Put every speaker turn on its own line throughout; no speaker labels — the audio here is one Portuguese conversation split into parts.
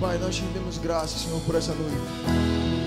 Pai, nós te rendemos graças, Senhor, por essa noite.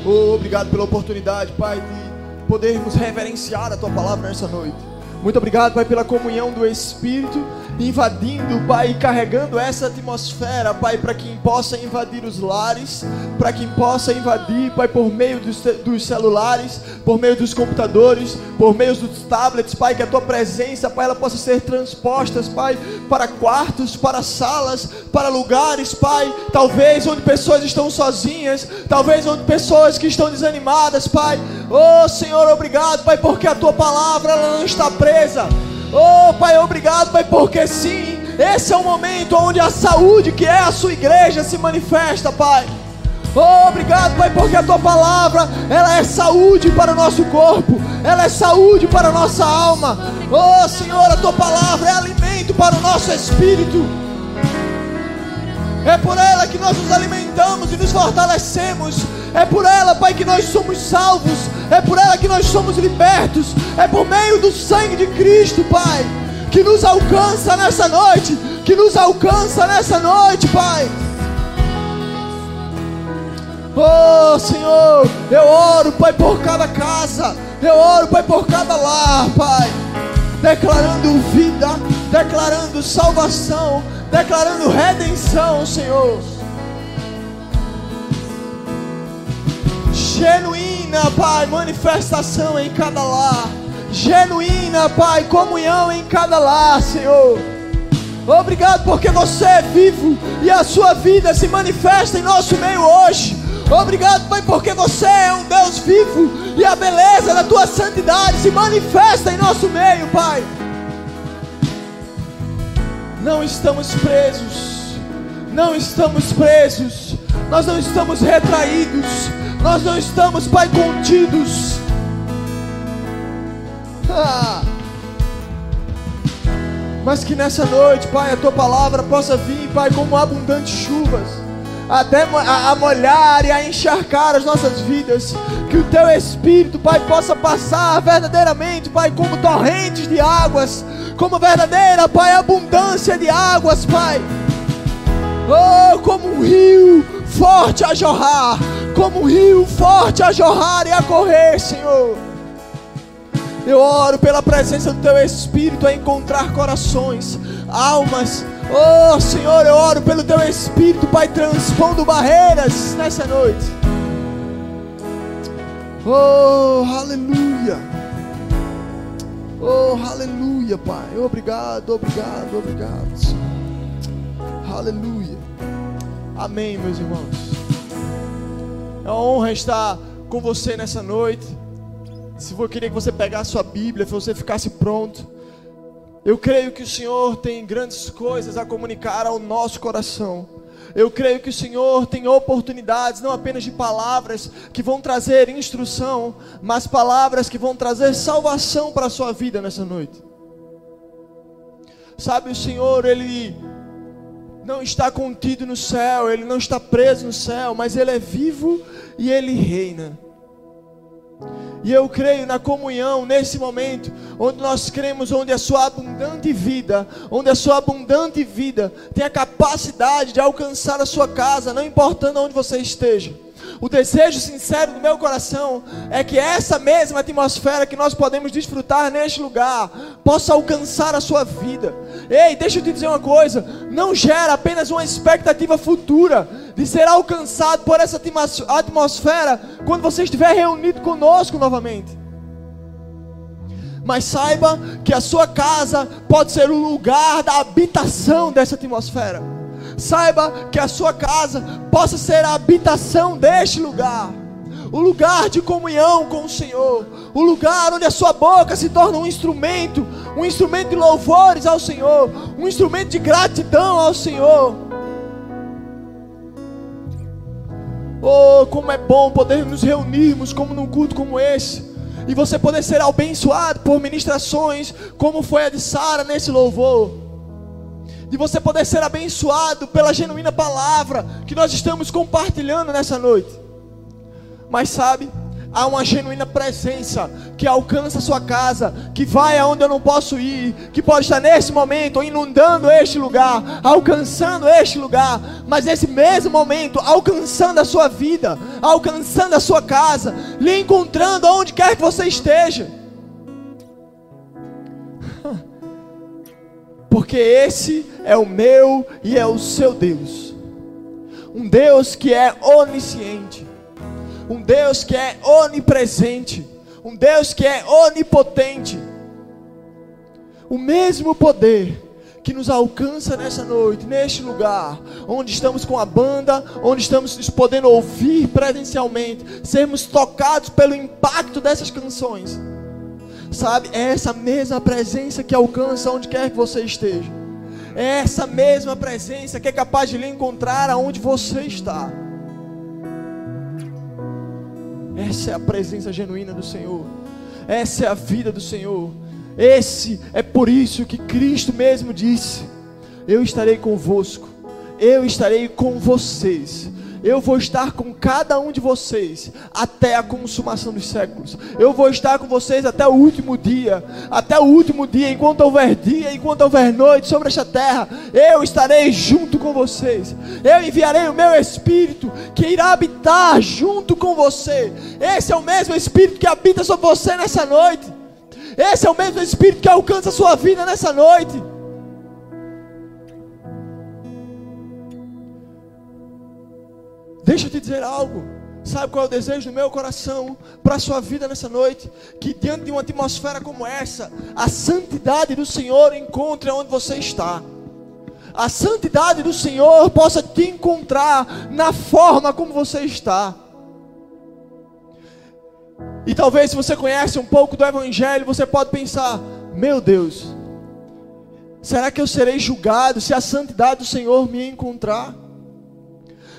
Oh, obrigado pela oportunidade, Pai, de podermos reverenciar a Tua palavra nessa noite. Muito obrigado, Pai, pela comunhão do Espírito invadindo, Pai, carregando essa atmosfera, Pai, para quem possa invadir os lares, para quem possa invadir, Pai, por meio dos, dos, celulares, por meio dos computadores, por meio dos tablets, Pai, que a tua presença, Pai, ela possa ser transposta, Pai, para quartos, para salas, para lugares, Pai, talvez onde pessoas estão sozinhas, talvez onde pessoas que estão desanimadas, Pai. Oh, Senhor, obrigado, Pai, porque a tua palavra ela não está presa. Oh, Pai, obrigado, Pai, porque sim, esse é o momento onde a saúde, que é a sua igreja, se manifesta, Pai. Oh, obrigado, Pai, porque a tua palavra, ela é saúde para o nosso corpo, ela é saúde para a nossa alma. Oh, Senhor, a tua palavra é alimento para o nosso espírito. É por ela que nós nos alimentamos e nos fortalecemos. É por ela, Pai, que nós somos salvos. É por ela que nós somos libertos. É por meio do sangue de Cristo, Pai, que nos alcança nessa noite. Que nos alcança nessa noite, Pai. Oh, Senhor, eu oro, Pai, por cada casa. Eu oro, Pai, por cada lar, Pai. Declarando vida, declarando salvação, declarando redenção, Senhor. Genuína, Pai, manifestação em cada lar. Genuína, Pai, comunhão em cada lar, Senhor. Obrigado porque você é vivo e a sua vida se manifesta em nosso meio hoje. Obrigado, Pai, porque você é um Deus vivo e a beleza da tua santidade se manifesta em nosso meio, Pai. Não estamos presos, não estamos presos, nós não estamos retraídos, nós não estamos, Pai, contidos. Ah. Mas que nessa noite, Pai, a tua palavra possa vir, Pai, como abundantes chuvas, até a, molhar e a encharcar as nossas vidas. Que o teu Espírito, Pai, possa passar verdadeiramente, Pai, como torrentes de águas como verdadeira, Pai, abundância de águas, Pai. Oh, como um rio forte a jorrar, como um rio forte a jorrar e a correr, Senhor. Eu oro pela presença do Teu Espírito a encontrar corações, almas. Oh, Senhor, eu oro pelo Teu Espírito, Pai, transpondo barreiras nessa noite. Oh, aleluia. Oh, aleluia, Pai. Obrigado, obrigado, obrigado. Aleluia. Amém, meus irmãos. É uma honra estar com você nessa noite. Se eu queria que você pegasse sua Bíblia, se você ficasse pronto. Eu creio que o Senhor tem grandes coisas a comunicar ao nosso coração. Eu creio que o Senhor tem oportunidades, não apenas de palavras que vão trazer instrução, mas palavras que vão trazer salvação para a sua vida nessa noite. Sabe, o Senhor, Ele não está contido no céu, Ele não está preso no céu, mas Ele é vivo e Ele reina. E eu creio na comunhão nesse momento, onde nós cremos, onde a sua abundante vida, onde a sua abundante vida tem a capacidade de alcançar a sua casa, não importando onde você esteja. O desejo sincero do meu coração é que essa mesma atmosfera que nós podemos desfrutar neste lugar possa alcançar a sua vida. Ei, deixa eu te dizer uma coisa: não gera apenas uma expectativa futura de ser alcançado por essa atmosfera quando você estiver reunido conosco novamente. Mas saiba que a sua casa pode ser o lugar da habitação dessa atmosfera. Saiba que a sua casa possa ser a habitação deste lugar. O lugar de comunhão com o Senhor, o lugar onde a sua boca se torna um instrumento, um instrumento de louvores ao Senhor, um instrumento de gratidão ao Senhor. Oh, como é bom poder nos reunirmos como num culto como esse. E você poder ser abençoado por ministrações, como foi a de Sara nesse louvor de você poder ser abençoado pela genuína palavra que nós estamos compartilhando nessa noite. Mas sabe, há uma genuína presença que alcança a sua casa, que vai aonde eu não posso ir, que pode estar nesse momento inundando este lugar, alcançando este lugar, mas nesse mesmo momento alcançando a sua vida, alcançando a sua casa, lhe encontrando aonde quer que você esteja. Porque esse é o meu e é o seu Deus. Um Deus que é onisciente um Deus que é onipresente, um Deus que é onipotente. O mesmo poder que nos alcança nessa noite, neste lugar, onde estamos com a banda, onde estamos podendo ouvir presencialmente, sermos tocados pelo impacto dessas canções. Sabe, é essa mesma presença que alcança onde quer que você esteja. É essa mesma presença que é capaz de lhe encontrar aonde você está. Essa é a presença genuína do Senhor. Essa é a vida do Senhor. Esse é por isso que Cristo mesmo disse: Eu estarei convosco. Eu estarei com vocês eu vou estar com cada um de vocês até a consumação dos séculos. Eu vou estar com vocês até o último dia, até o último dia, enquanto houver dia, enquanto houver noite sobre esta terra, eu estarei junto com vocês. Eu enviarei o meu espírito que irá habitar junto com você. Esse é o mesmo espírito que habita sobre você nessa noite. Esse é o mesmo espírito que alcança a sua vida nessa noite. Deixa eu te dizer algo. Sabe qual é o desejo do meu coração para a sua vida nessa noite? Que diante de uma atmosfera como essa, a santidade do Senhor encontre onde você está. A santidade do Senhor possa te encontrar na forma como você está. E talvez se você conhece um pouco do Evangelho, você pode pensar: meu Deus, será que eu serei julgado se a santidade do Senhor me encontrar?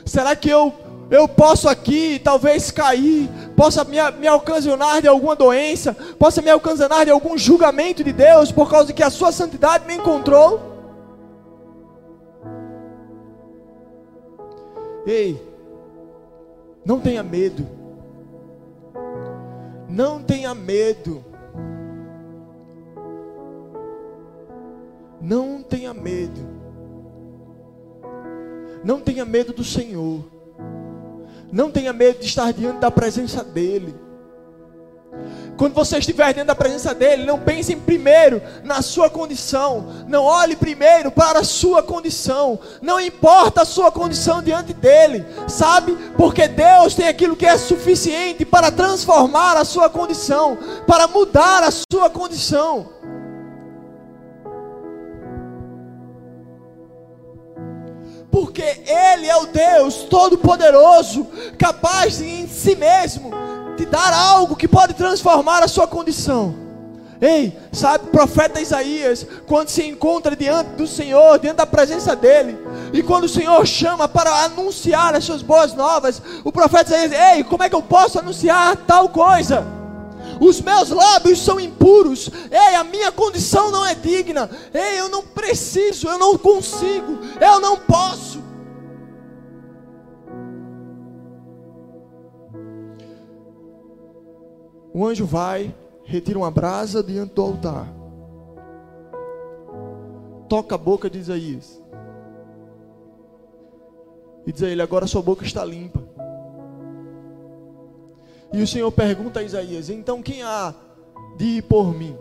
Será que eu eu posso aqui talvez cair, possa me, me ocasionar de alguma doença, possa me ocasionar de algum julgamento de Deus por causa de que a sua santidade me encontrou? Ei, não tenha medo, não tenha medo, não tenha medo, não tenha medo do Senhor. Não tenha medo de estar diante da presença dEle. Quando você estiver diante da presença dEle, não pense primeiro na sua condição. Não olhe primeiro para a sua condição. Não importa a sua condição diante dEle. Sabe? Porque Deus tem aquilo que é suficiente para transformar a sua condição. Para mudar a sua condição. Porque Ele é o Deus Todo-Poderoso, capaz de em si mesmo te dar algo que pode transformar a sua condição. Ei, sabe, profeta Isaías, quando se encontra diante do Senhor, diante da presença dEle, e quando o Senhor chama para anunciar as suas boas novas, o profeta Isaías, ei, como é que eu posso anunciar tal coisa? Os meus lábios são impuros, ei, a minha condição não é digna, ei, eu não preciso, eu não consigo, eu não posso. O anjo vai, retira uma brasa diante do altar, toca a boca de Isaías, e diz a ele: Agora sua boca está limpa. E o Senhor pergunta a Isaías: Então quem há de ir por mim?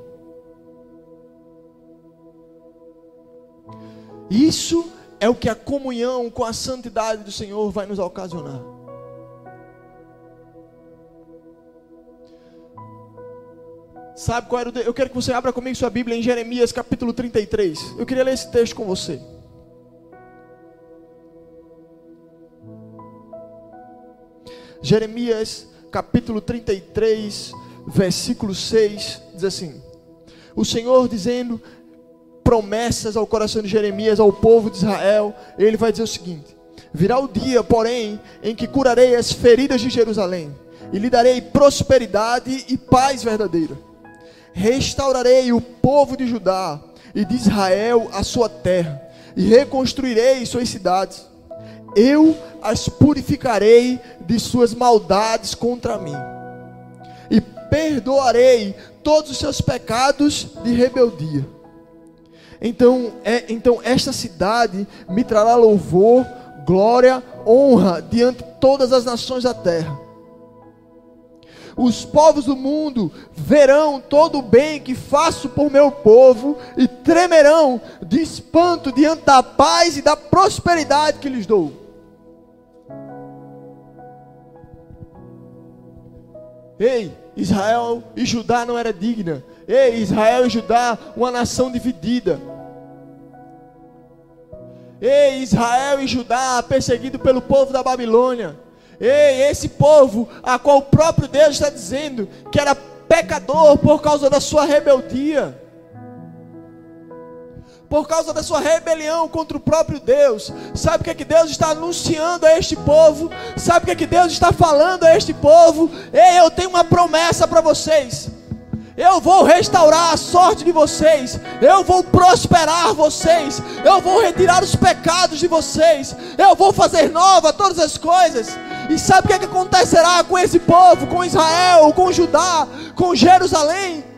Isso é o que a comunhão com a santidade do Senhor vai nos ocasionar. Sabe qual era o. De... Eu quero que você abra comigo sua Bíblia em Jeremias capítulo 33. Eu queria ler esse texto com você. Jeremias capítulo 33, versículo 6, diz assim: O Senhor dizendo promessas ao coração de Jeremias, ao povo de Israel, ele vai dizer o seguinte: Virá o dia, porém, em que curarei as feridas de Jerusalém, e lhe darei prosperidade e paz verdadeira. Restaurarei o povo de Judá e de Israel a sua terra, e reconstruirei suas cidades eu as purificarei de suas maldades contra mim. perdoarei todos os seus pecados de rebeldia. Então, é, então esta cidade me trará louvor, glória, honra diante de todas as nações da terra. Os povos do mundo verão todo o bem que faço por meu povo e tremerão de espanto diante da paz e da prosperidade que lhes dou. Ei, Israel e Judá não era digna. Ei, Israel e Judá, uma nação dividida. Ei, Israel e Judá, perseguido pelo povo da Babilônia. Ei, esse povo, a qual o próprio Deus está dizendo que era pecador por causa da sua rebeldia, por causa da sua rebelião contra o próprio Deus. Sabe o que é que Deus está anunciando a este povo? Sabe o que é que Deus está falando a este povo? Ei, eu tenho uma promessa para vocês. Eu vou restaurar a sorte de vocês. Eu vou prosperar vocês. Eu vou retirar os pecados de vocês. Eu vou fazer nova todas as coisas. E sabe o que, é que acontecerá com esse povo, com Israel, com Judá, com Jerusalém?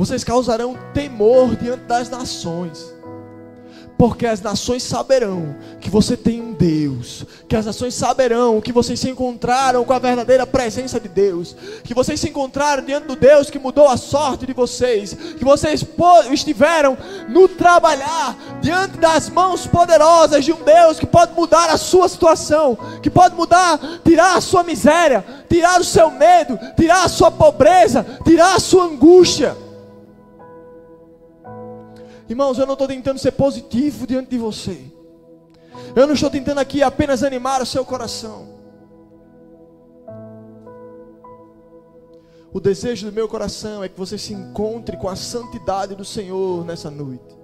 Vocês causarão temor diante das nações. Porque as nações saberão que você tem um Deus, que as nações saberão que vocês se encontraram com a verdadeira presença de Deus, que vocês se encontraram diante do Deus que mudou a sorte de vocês, que vocês estiveram no trabalhar diante das mãos poderosas de um Deus que pode mudar a sua situação, que pode mudar, tirar a sua miséria, tirar o seu medo, tirar a sua pobreza, tirar a sua angústia. Irmãos, eu não estou tentando ser positivo diante de você. Eu não estou tentando aqui apenas animar o seu coração. O desejo do meu coração é que você se encontre com a santidade do Senhor nessa noite.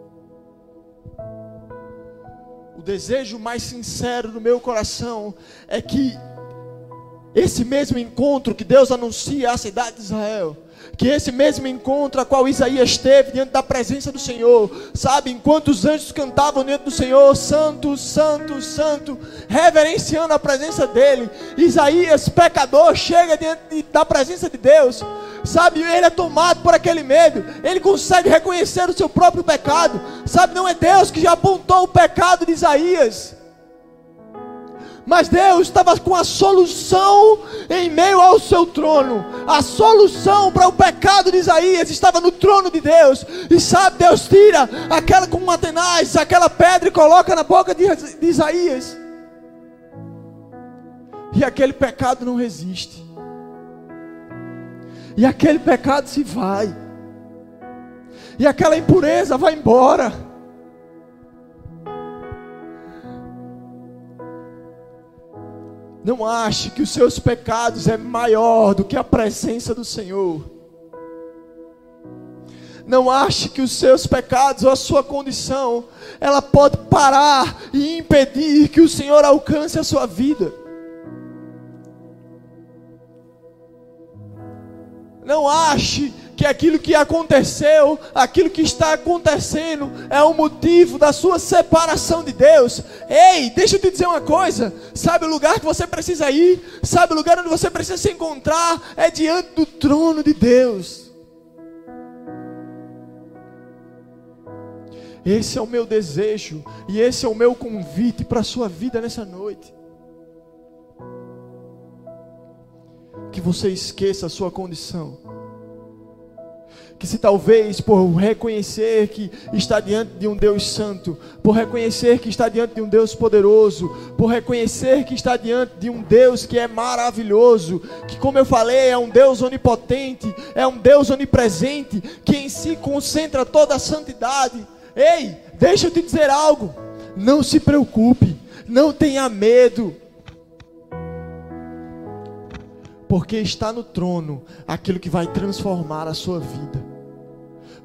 O desejo mais sincero do meu coração é que esse mesmo encontro que Deus anuncia à cidade de Israel que esse mesmo encontro a qual Isaías teve diante da presença do Senhor, sabe, enquanto os anjos cantavam diante do Senhor, Santo, Santo, Santo, reverenciando a presença dele, Isaías, pecador, chega diante da presença de Deus, sabe, ele é tomado por aquele medo, ele consegue reconhecer o seu próprio pecado, sabe, não é Deus que já apontou o pecado de Isaías, mas Deus estava com a solução em meio ao seu trono. A solução para o pecado de Isaías estava no trono de Deus. E sabe, Deus tira aquela com uma tenaz, aquela pedra e coloca na boca de, de Isaías. E aquele pecado não resiste. E aquele pecado se vai. E aquela impureza vai embora. Não ache que os seus pecados é maior do que a presença do Senhor. Não ache que os seus pecados ou a sua condição, ela pode parar e impedir que o Senhor alcance a sua vida. Não ache que aquilo que aconteceu, aquilo que está acontecendo, é o motivo da sua separação de Deus. Ei, deixa eu te dizer uma coisa: sabe o lugar que você precisa ir? Sabe o lugar onde você precisa se encontrar? É diante do trono de Deus. Esse é o meu desejo e esse é o meu convite para a sua vida nessa noite. Que você esqueça a sua condição que se talvez por reconhecer que está diante de um Deus santo, por reconhecer que está diante de um Deus poderoso, por reconhecer que está diante de um Deus que é maravilhoso, que como eu falei, é um Deus onipotente, é um Deus onipresente, que em si concentra toda a santidade. Ei, deixa eu te dizer algo. Não se preocupe, não tenha medo. Porque está no trono aquilo que vai transformar a sua vida.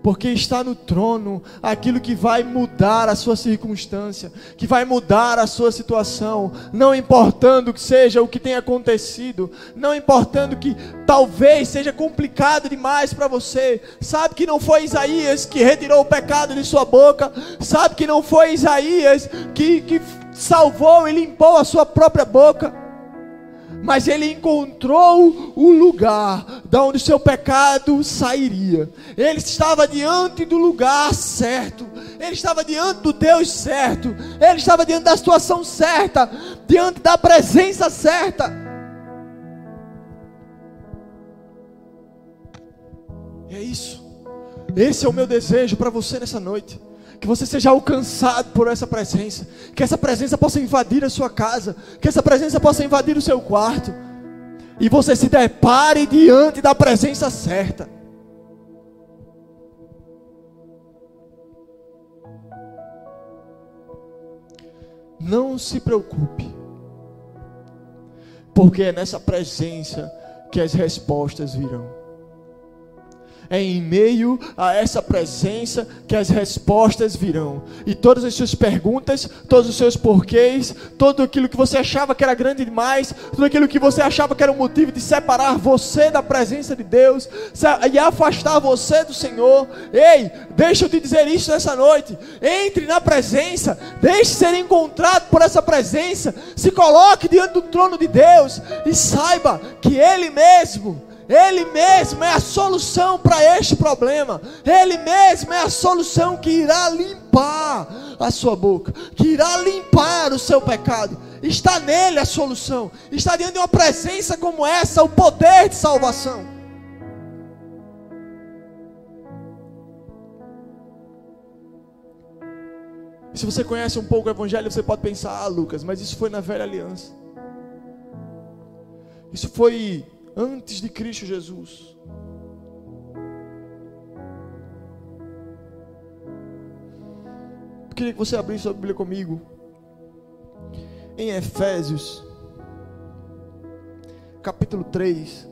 Porque está no trono aquilo que vai mudar a sua circunstância, que vai mudar a sua situação, não importando que seja o que tenha acontecido, não importando que talvez seja complicado demais para você. Sabe que não foi Isaías que retirou o pecado de sua boca, sabe que não foi Isaías que, que salvou e limpou a sua própria boca mas ele encontrou o lugar da onde seu pecado sairia. Ele estava diante do lugar certo. Ele estava diante do Deus certo. Ele estava diante da situação certa, diante da presença certa. É isso. Esse é o meu desejo para você nessa noite que você seja alcançado por essa presença, que essa presença possa invadir a sua casa, que essa presença possa invadir o seu quarto, e você se depare diante da presença certa. Não se preocupe, porque é nessa presença que as respostas virão. É em meio a essa presença que as respostas virão. E todas as suas perguntas, todos os seus porquês, tudo aquilo que você achava que era grande demais, tudo aquilo que você achava que era um motivo de separar você da presença de Deus e afastar você do Senhor. Ei, deixa eu te dizer isso nessa noite. Entre na presença, deixe ser encontrado por essa presença. Se coloque diante do trono de Deus e saiba que Ele mesmo ele mesmo é a solução para este problema. Ele mesmo é a solução que irá limpar a sua boca, que irá limpar o seu pecado. Está nele a solução. Está diante de uma presença como essa, o poder de salvação. Se você conhece um pouco o Evangelho, você pode pensar, ah, Lucas, mas isso foi na velha aliança. Isso foi antes de Cristo Jesus. Eu queria que você abrisse a Bíblia comigo. Em Efésios, capítulo 3.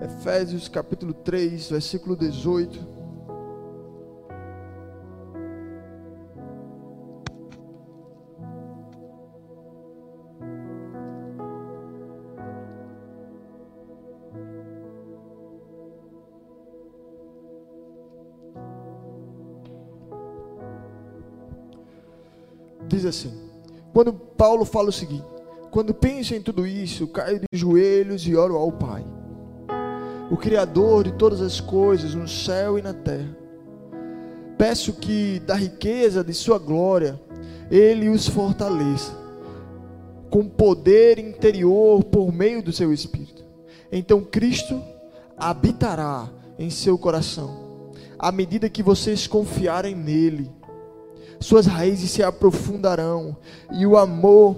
Efésios capítulo 3, versículo 18. Assim: quando Paulo fala o seguinte: quando penso em tudo isso, caio de joelhos e oro ao Pai, o Criador de todas as coisas no céu e na terra. Peço que da riqueza de Sua glória Ele os fortaleça com poder interior por meio do Seu Espírito. Então Cristo habitará em seu coração à medida que vocês confiarem nele suas raízes se aprofundarão e o amor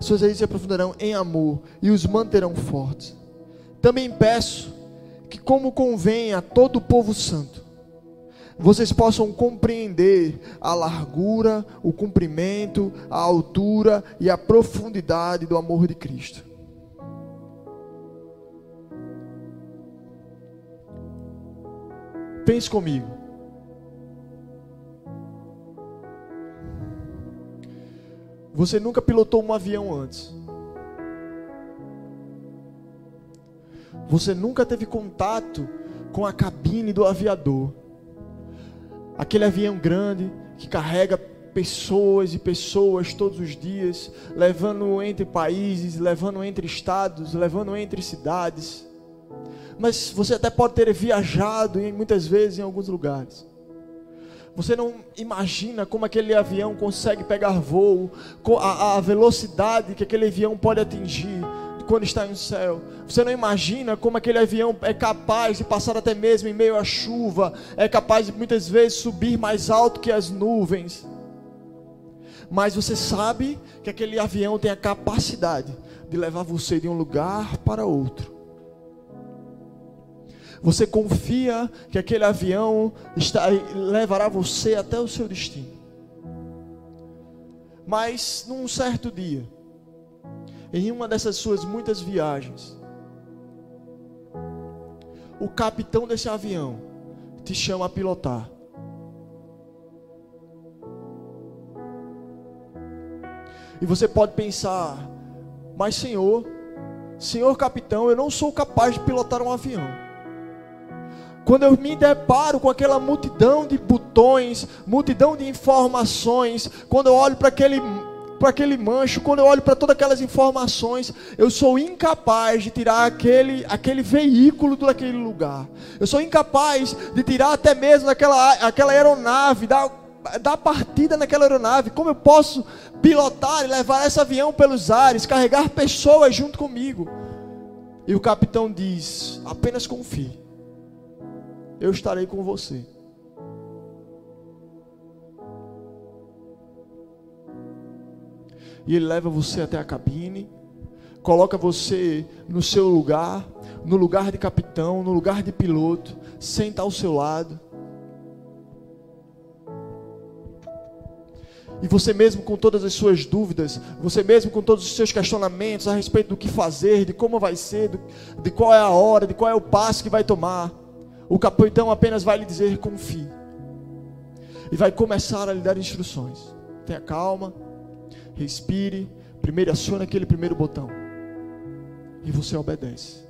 suas raízes se aprofundarão em amor e os manterão fortes. Também peço que, como convém a todo o povo santo, vocês possam compreender a largura, o comprimento, a altura e a profundidade do amor de Cristo Pense comigo. Você nunca pilotou um avião antes. Você nunca teve contato com a cabine do aviador. Aquele avião grande que carrega pessoas e pessoas todos os dias, levando entre países, levando entre estados, levando entre cidades mas você até pode ter viajado em, muitas vezes em alguns lugares. Você não imagina como aquele avião consegue pegar voo, a, a velocidade que aquele avião pode atingir quando está no céu. Você não imagina como aquele avião é capaz de passar até mesmo em meio à chuva, é capaz de muitas vezes subir mais alto que as nuvens. Mas você sabe que aquele avião tem a capacidade de levar você de um lugar para outro você confia que aquele avião está, levará você até o seu destino. Mas num certo dia, em uma dessas suas muitas viagens, o capitão desse avião te chama a pilotar. E você pode pensar, mas Senhor, Senhor capitão, eu não sou capaz de pilotar um avião. Quando eu me deparo com aquela multidão de botões, multidão de informações, quando eu olho para aquele para aquele mancho, quando eu olho para todas aquelas informações, eu sou incapaz de tirar aquele, aquele veículo daquele lugar. Eu sou incapaz de tirar até mesmo aquela, aquela aeronave, dar, dar partida naquela aeronave. Como eu posso pilotar e levar esse avião pelos ares, carregar pessoas junto comigo? E o capitão diz: apenas confie, eu estarei com você. e ele leva você até a cabine, coloca você no seu lugar, no lugar de capitão, no lugar de piloto, senta ao seu lado. E você mesmo com todas as suas dúvidas, você mesmo com todos os seus questionamentos a respeito do que fazer, de como vai ser, de qual é a hora, de qual é o passo que vai tomar, o capitão apenas vai lhe dizer confie. E vai começar a lhe dar instruções. Tenha calma, respire, primeiro acione aquele primeiro botão. E você obedece.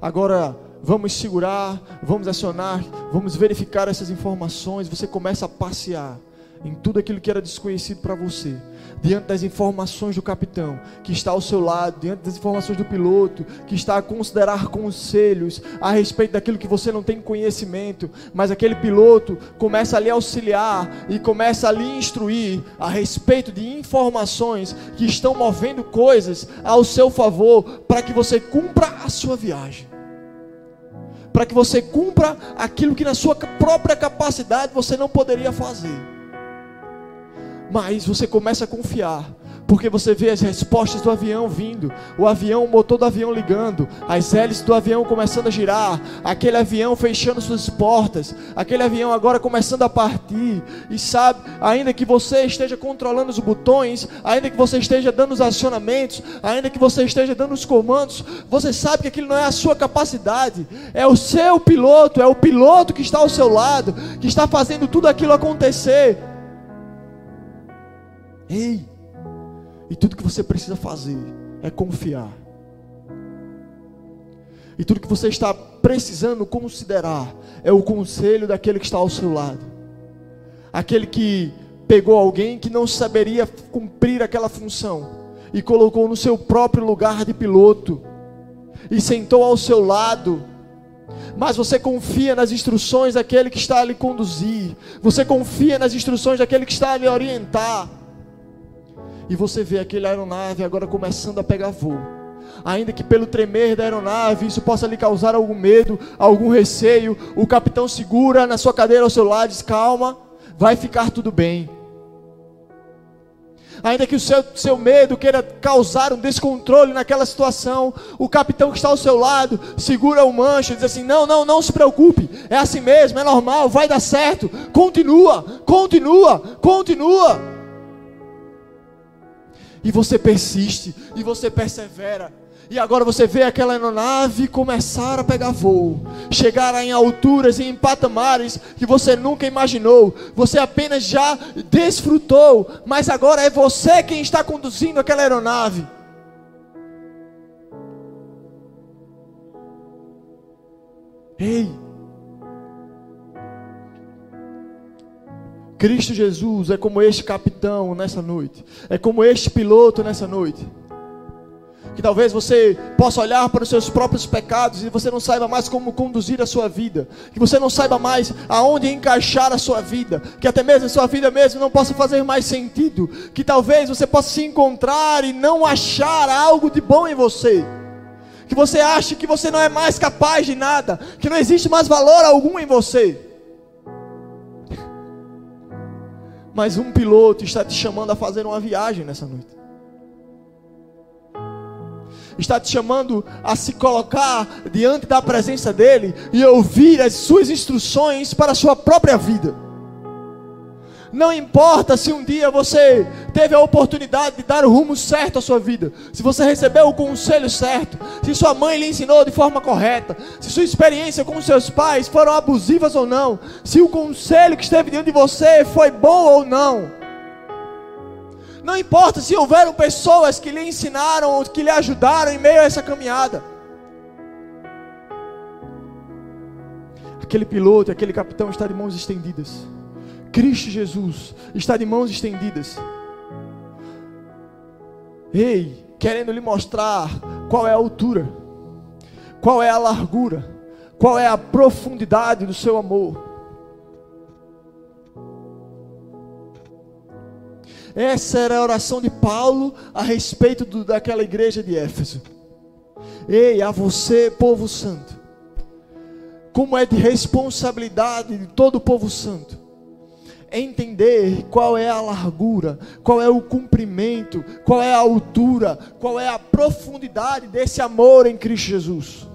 Agora, vamos segurar, vamos acionar, vamos verificar essas informações. Você começa a passear em tudo aquilo que era desconhecido para você diante das informações do capitão, que está ao seu lado, diante das informações do piloto, que está a considerar conselhos a respeito daquilo que você não tem conhecimento, mas aquele piloto começa a lhe auxiliar e começa a lhe instruir a respeito de informações que estão movendo coisas ao seu favor para que você cumpra a sua viagem. Para que você cumpra aquilo que na sua própria capacidade você não poderia fazer. Mas você começa a confiar, porque você vê as respostas do avião vindo, o avião, o motor do avião ligando, as hélices do avião começando a girar, aquele avião fechando suas portas, aquele avião agora começando a partir, e sabe, ainda que você esteja controlando os botões, ainda que você esteja dando os acionamentos, ainda que você esteja dando os comandos, você sabe que aquilo não é a sua capacidade, é o seu piloto, é o piloto que está ao seu lado, que está fazendo tudo aquilo acontecer. Ei! E tudo que você precisa fazer é confiar. E tudo que você está precisando considerar é o conselho daquele que está ao seu lado. Aquele que pegou alguém que não saberia cumprir aquela função e colocou no seu próprio lugar de piloto e sentou ao seu lado. Mas você confia nas instruções daquele que está a lhe conduzir. Você confia nas instruções daquele que está a lhe orientar e você vê aquele aeronave agora começando a pegar voo. Ainda que pelo tremer da aeronave isso possa lhe causar algum medo, algum receio, o capitão segura na sua cadeira ao seu lado, diz: calma, vai ficar tudo bem. Ainda que o seu, seu medo queira causar um descontrole naquela situação, o capitão que está ao seu lado segura o mancho e diz assim: Não, não, não se preocupe, é assim mesmo, é normal, vai dar certo, continua, continua, continua. E você persiste, e você persevera. E agora você vê aquela aeronave começar a pegar voo, chegar em alturas e em patamares que você nunca imaginou. Você apenas já desfrutou, mas agora é você quem está conduzindo aquela aeronave. Ei, Cristo Jesus é como este capitão nessa noite, é como este piloto nessa noite. Que talvez você possa olhar para os seus próprios pecados e você não saiba mais como conduzir a sua vida, que você não saiba mais aonde encaixar a sua vida, que até mesmo a sua vida mesmo não possa fazer mais sentido, que talvez você possa se encontrar e não achar algo de bom em você. Que você ache que você não é mais capaz de nada, que não existe mais valor algum em você. Mas um piloto está te chamando a fazer uma viagem nessa noite. Está te chamando a se colocar diante da presença dele e ouvir as suas instruções para a sua própria vida. Não importa se um dia você teve a oportunidade de dar o rumo certo à sua vida, se você recebeu o conselho certo, se sua mãe lhe ensinou de forma correta, se sua experiência com seus pais foram abusivas ou não, se o conselho que esteve diante de você foi bom ou não. Não importa se houveram pessoas que lhe ensinaram, que lhe ajudaram em meio a essa caminhada. Aquele piloto, aquele capitão está de mãos estendidas. Cristo Jesus está de mãos estendidas. Ei, querendo lhe mostrar qual é a altura, qual é a largura, qual é a profundidade do seu amor. Essa era a oração de Paulo a respeito do, daquela igreja de Éfeso. Ei, a você, povo santo, como é de responsabilidade de todo o povo santo, entender qual é a largura, qual é o comprimento, qual é a altura, qual é a profundidade desse amor em Cristo Jesus.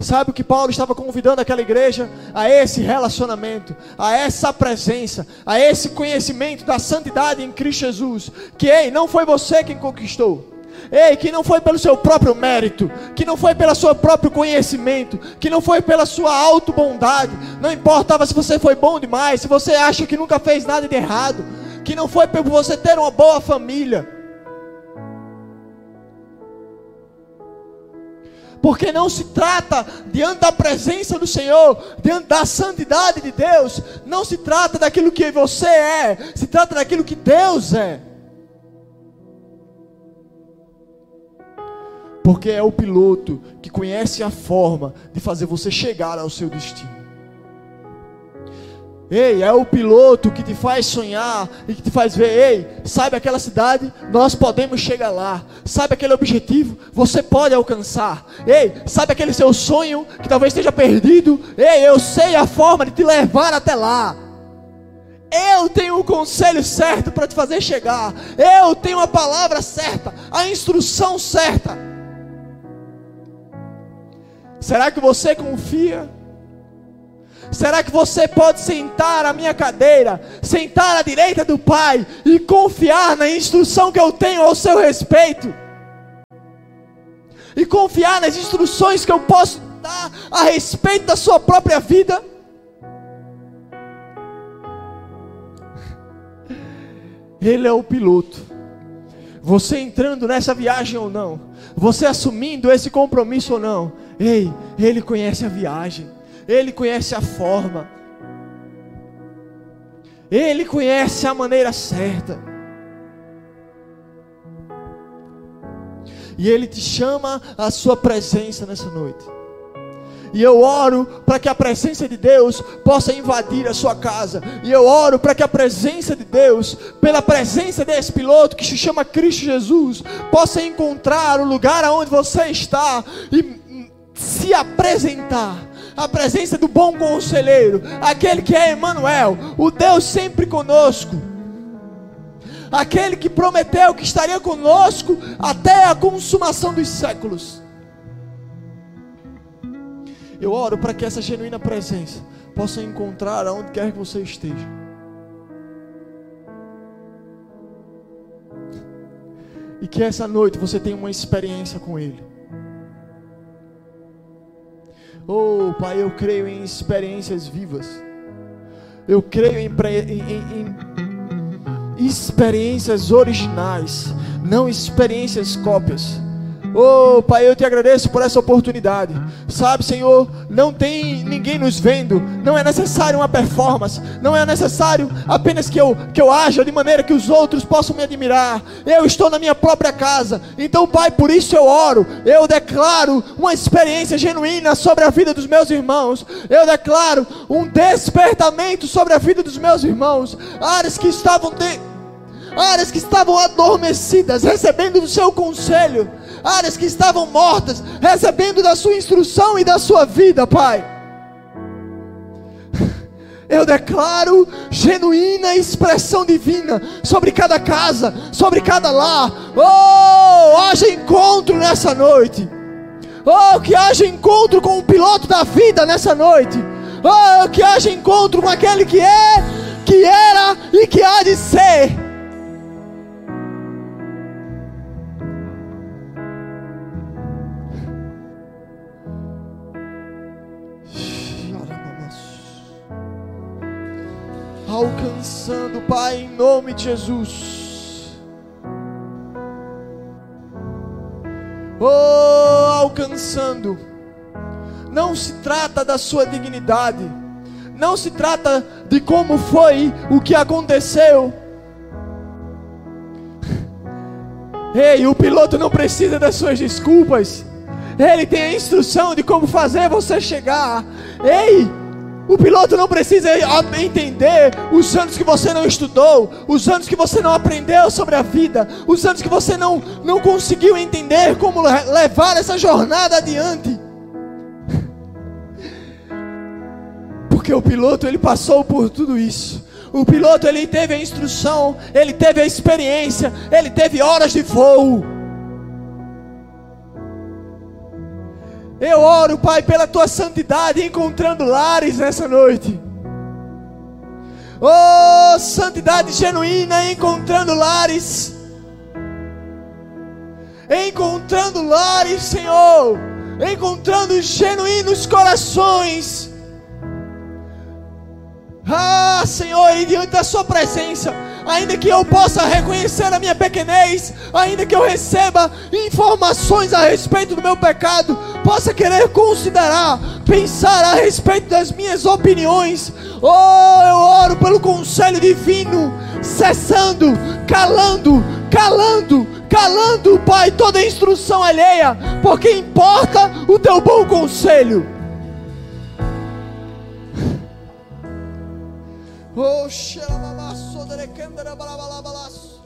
Sabe o que Paulo estava convidando aquela igreja? A esse relacionamento, a essa presença, a esse conhecimento da santidade em Cristo Jesus. Que, ei, não foi você quem conquistou. Ei, que não foi pelo seu próprio mérito, que não foi pelo seu próprio conhecimento, que não foi pela sua auto-bondade. Não importava se você foi bom demais, se você acha que nunca fez nada de errado, que não foi por você ter uma boa família porque não se trata diante da presença do Senhor, diante da santidade de Deus, não se trata daquilo que você é, se trata daquilo que Deus é. Porque é o piloto que conhece a forma de fazer você chegar ao seu destino. Ei, é o piloto que te faz sonhar e que te faz ver, ei, sabe aquela cidade? Nós podemos chegar lá. Sabe aquele objetivo? Você pode alcançar. Ei, sabe aquele seu sonho que talvez esteja perdido? Ei, eu sei a forma de te levar até lá. Eu tenho o conselho certo para te fazer chegar. Eu tenho a palavra certa, a instrução certa. Será que você confia? Será que você pode sentar à minha cadeira, sentar à direita do Pai e confiar na instrução que eu tenho ao seu respeito? E confiar nas instruções que eu posso dar a respeito da sua própria vida? Ele é o piloto. Você entrando nessa viagem ou não, você assumindo esse compromisso ou não, ei, ele conhece a viagem. Ele conhece a forma, Ele conhece a maneira certa. E Ele te chama à Sua presença nessa noite. E eu oro para que a presença de Deus possa invadir a sua casa. E eu oro para que a presença de Deus, pela presença desse piloto que se chama Cristo Jesus, possa encontrar o lugar aonde você está e se apresentar a presença do bom conselheiro, aquele que é Emmanuel, o Deus sempre conosco. Aquele que prometeu que estaria conosco até a consumação dos séculos. Eu oro para que essa genuína presença possa encontrar aonde quer que você esteja. E que essa noite você tenha uma experiência com Ele. Oh, Pai, eu creio em experiências vivas. Eu creio em, em, em experiências originais, não experiências cópias. Oh, Pai, eu te agradeço por essa oportunidade. Sabe, Senhor, não tem ninguém nos vendo, não é necessário uma performance, não é necessário apenas que eu, que eu haja de maneira que os outros possam me admirar. Eu estou na minha própria casa, então, Pai, por isso eu oro, eu declaro uma experiência genuína sobre a vida dos meus irmãos, eu declaro um despertamento sobre a vida dos meus irmãos, áreas que estavam de áreas que estavam adormecidas, recebendo do seu conselho, áreas que estavam mortas, recebendo da sua instrução e da sua vida, Pai. Eu declaro genuína expressão divina sobre cada casa, sobre cada lar. Oh, haja encontro nessa noite. Oh, que haja encontro com o piloto da vida nessa noite. Oh, que haja encontro com aquele que é, que era e que há de ser. Alcançando, Pai, em nome de Jesus. Oh, alcançando. Não se trata da sua dignidade, não se trata de como foi o que aconteceu. Ei, o piloto não precisa das suas desculpas. Ele tem a instrução de como fazer você chegar. Ei, o piloto não precisa entender os anos que você não estudou, os anos que você não aprendeu sobre a vida, os anos que você não, não conseguiu entender como levar essa jornada adiante. Porque o piloto ele passou por tudo isso. O piloto ele teve a instrução, ele teve a experiência, ele teve horas de voo. Eu oro, Pai, pela tua santidade, encontrando lares nessa noite. Oh, santidade genuína, encontrando lares. Encontrando lares, Senhor. Encontrando genuínos corações. Ah, Senhor, e diante da Sua presença ainda que eu possa reconhecer a minha pequenez, ainda que eu receba informações a respeito do meu pecado, possa querer considerar, pensar a respeito das minhas opiniões. Oh, eu oro pelo conselho divino, cessando, calando, calando, calando, Pai, toda instrução alheia, porque importa o teu bom conselho. Barabababasso.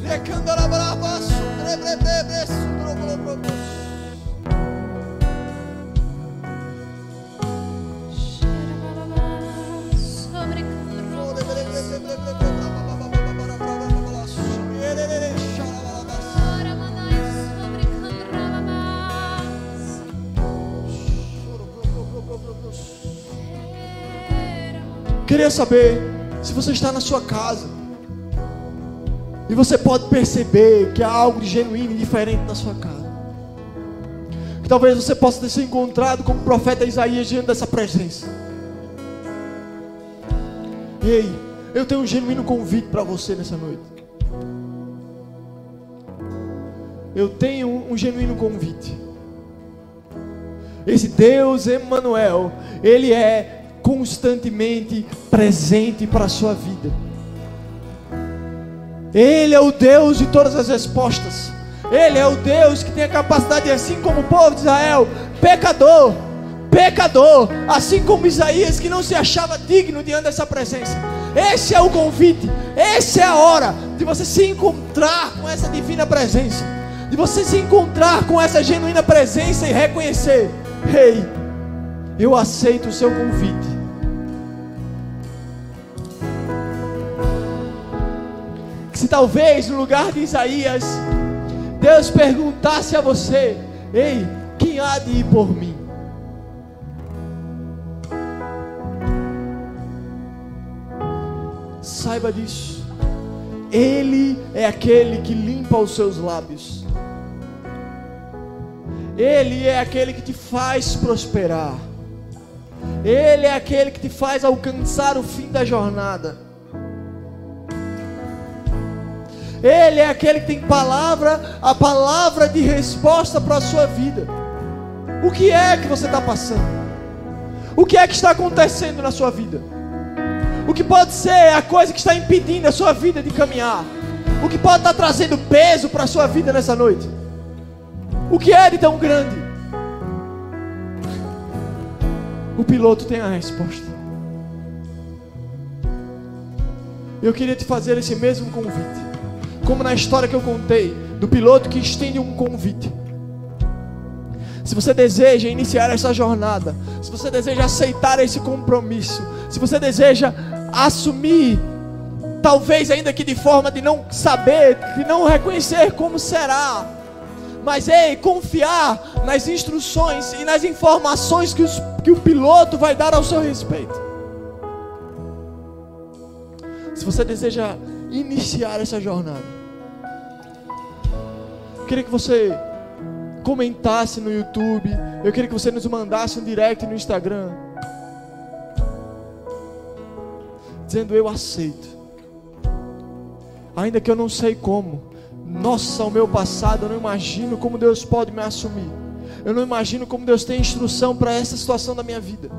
Lekandra Brabasso, Brebre Brebre, Sundro Queria saber se você está na sua casa e você pode perceber que há algo de genuíno e diferente na sua casa. Que talvez você possa ter se encontrado como o profeta Isaías diante dessa presença. Ei, eu tenho um genuíno convite para você nessa noite. Eu tenho um genuíno convite. Esse Deus Emmanuel, Ele é constantemente presente para a sua vida. Ele é o Deus de todas as respostas. Ele é o Deus que tem a capacidade, assim como o povo de Israel, pecador, pecador, assim como Isaías, que não se achava digno diante dessa presença. Esse é o convite, essa é a hora de você se encontrar com essa divina presença, de você se encontrar com essa genuína presença e reconhecer: Ei, hey, eu aceito o seu convite. Se talvez no lugar de Isaías, Deus perguntasse a você: Ei, quem há de ir por mim? Saiba disso. Ele é aquele que limpa os seus lábios. Ele é aquele que te faz prosperar. Ele é aquele que te faz alcançar o fim da jornada. Ele é aquele que tem palavra, a palavra de resposta para a sua vida. O que é que você está passando? O que é que está acontecendo na sua vida? O que pode ser a coisa que está impedindo a sua vida de caminhar? O que pode estar trazendo peso para a sua vida nessa noite? O que é de tão grande? O piloto tem a resposta. Eu queria te fazer esse mesmo convite como na história que eu contei, do piloto que estende um convite. Se você deseja iniciar essa jornada, se você deseja aceitar esse compromisso, se você deseja assumir, talvez ainda que de forma de não saber, de não reconhecer como será, mas ei, confiar nas instruções e nas informações que, os, que o piloto vai dar ao seu respeito. Se você deseja iniciar essa jornada, queria que você comentasse no YouTube. Eu queria que você nos mandasse um direct no Instagram. Dizendo: Eu aceito. Ainda que eu não sei como. Nossa, o meu passado, eu não imagino como Deus pode me assumir. Eu não imagino como Deus tem instrução para essa situação da minha vida.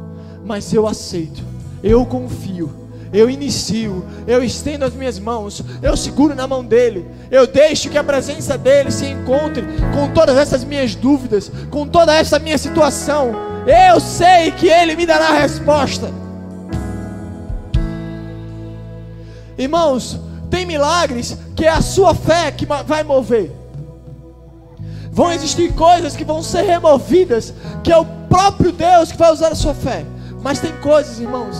Mas eu aceito. Eu confio eu inicio, eu estendo as minhas mãos, eu seguro na mão dele, eu deixo que a presença dele se encontre com todas essas minhas dúvidas, com toda essa minha situação. Eu sei que ele me dará a resposta. Irmãos, tem milagres que é a sua fé que vai mover. Vão existir coisas que vão ser removidas, que é o próprio Deus que vai usar a sua fé. Mas tem coisas, irmãos,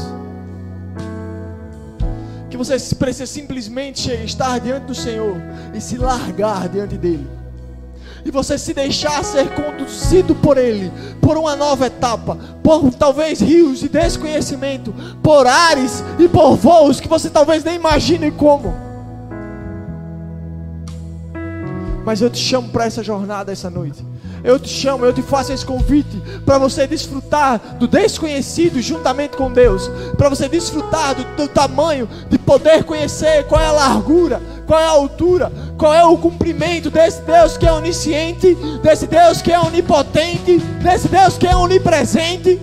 você precisa simplesmente estar diante do Senhor e se largar diante dele. E você se deixar ser conduzido por Ele, por uma nova etapa, por talvez rios de desconhecimento, por ares e por voos que você talvez nem imagine como. Mas eu te chamo para essa jornada essa noite. Eu te chamo, eu te faço esse convite para você desfrutar do desconhecido juntamente com Deus, para você desfrutar do, do, tamanho de poder conhecer qual é a largura, qual é a altura, qual é o cumprimento desse Deus que é onisciente, desse Deus que é onipotente, desse Deus que é onipresente,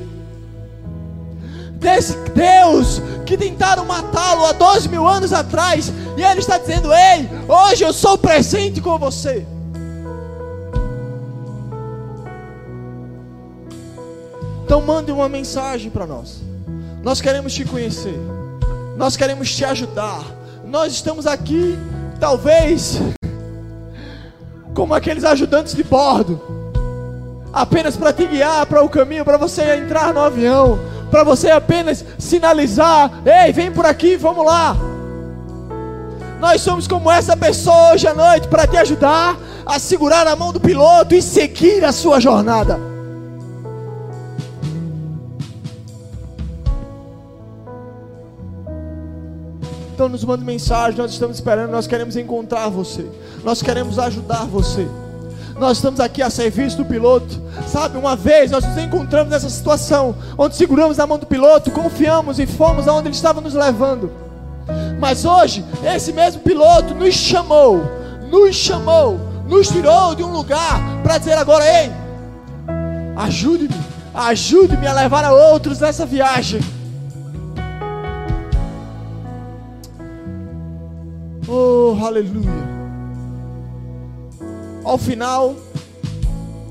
desse Deus que tentaram matá-lo há dois mil anos atrás, e Ele está dizendo: Ei, hoje eu sou presente com você. Então mande uma mensagem para nós. Nós queremos te conhecer. Nós queremos te ajudar. Nós estamos aqui, talvez, como aqueles ajudantes de bordo, apenas para te guiar para o caminho, para você entrar no avião, para você apenas sinalizar: ei, vem por aqui, vamos lá. Nós somos como essa pessoa hoje à noite para te ajudar a segurar a mão do piloto e seguir a sua jornada. Então nos mande mensagem, nós estamos esperando, nós queremos encontrar você. Nós queremos ajudar você. Nós estamos aqui a serviço do piloto. Sabe, uma vez nós nos encontramos nessa situação, onde seguramos a mão do piloto, confiamos e fomos aonde ele estava nos levando. Mas hoje, esse mesmo piloto nos chamou, nos chamou, nos tirou de um lugar para dizer agora, ei, ajude-me, ajude-me a levar a outros nessa viagem. Oh, aleluia. Ao final,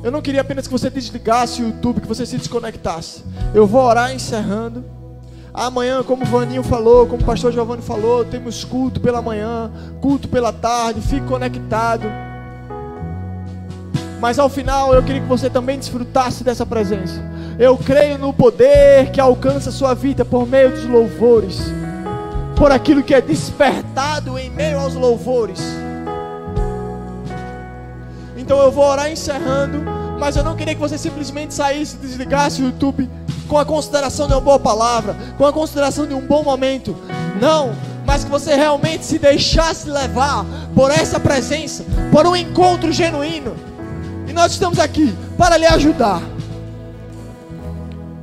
eu não queria apenas que você desligasse o YouTube, que você se desconectasse. Eu vou orar encerrando. Amanhã, como o Vaninho falou, como o pastor Giovanni falou, temos culto pela manhã, culto pela tarde, fique conectado. Mas ao final eu queria que você também desfrutasse dessa presença. Eu creio no poder que alcança a sua vida por meio dos louvores por aquilo que é despertado em meio aos louvores. Então eu vou orar encerrando, mas eu não queria que você simplesmente saísse, desligasse o YouTube com a consideração de uma boa palavra, com a consideração de um bom momento. Não, mas que você realmente se deixasse levar por essa presença, por um encontro genuíno. E nós estamos aqui para lhe ajudar.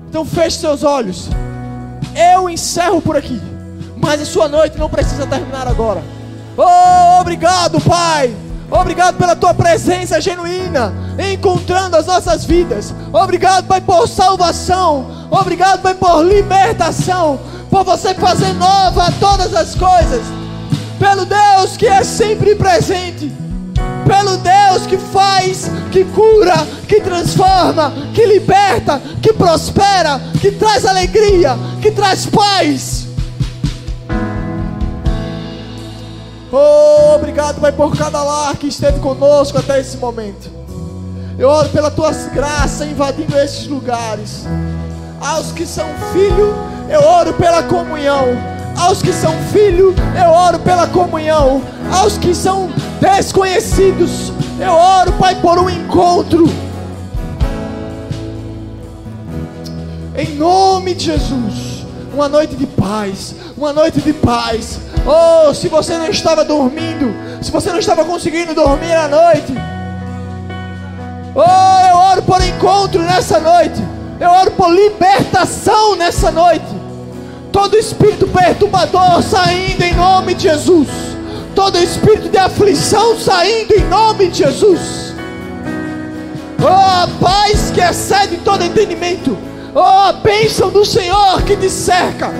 Então feche seus olhos. Eu encerro por aqui. Mas a sua noite não precisa terminar agora. Oh, obrigado, Pai. Obrigado pela tua presença genuína, encontrando as nossas vidas. Obrigado, Pai, por salvação. Obrigado, Pai, por libertação. Por você fazer nova todas as coisas. Pelo Deus que é sempre presente. Pelo Deus que faz, que cura, que transforma, que liberta, que prospera, que traz alegria, que traz paz. Oh, obrigado, Pai, por cada lar que esteve conosco até esse momento. Eu oro pela tua graça invadindo esses lugares. Aos que são filho, eu oro pela comunhão. Aos que são filho, eu oro pela comunhão. Aos que são desconhecidos, eu oro, Pai, por um encontro. Em nome de Jesus, uma noite de paz, uma noite de paz Oh, se você não estava dormindo, se você não estava conseguindo dormir à noite, Oh, eu oro por encontro nessa noite. Eu oro por libertação nessa noite. Todo espírito perturbador saindo em nome de Jesus. Todo espírito de aflição saindo em nome de Jesus. Oh, a paz que excede todo entendimento. Oh, a bênção do Senhor que te cerca.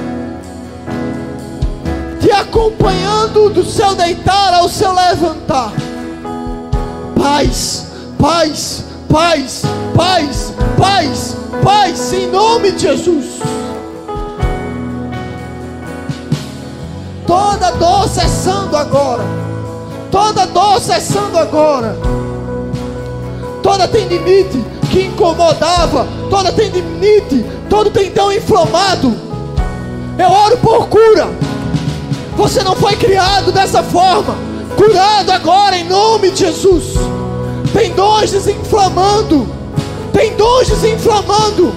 Acompanhando do seu deitar ao seu levantar. Paz, paz, paz, paz, paz, paz, em nome de Jesus. Toda dor cessando agora. Toda dor cessando agora. Toda tendinite que incomodava, toda tendinite, todo tendão inflamado. Eu oro por cura. Você não foi criado dessa forma. Curado agora em nome de Jesus. Tendões desinflamando. Tendões desinflamando.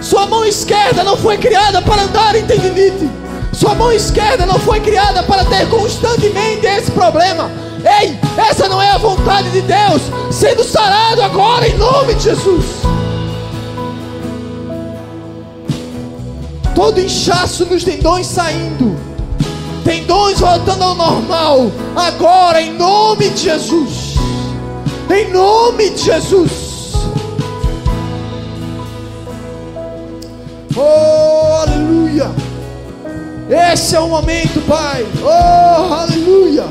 Sua mão esquerda não foi criada para andar em tendinite. Sua mão esquerda não foi criada para ter constantemente esse problema. Ei, essa não é a vontade de Deus. Sendo sarado agora em nome de Jesus. Todo inchaço nos tendões saindo. Tendões voltando ao normal. Agora em nome de Jesus. Em nome de Jesus. Oh, aleluia. Esse é o momento, Pai. Oh, aleluia.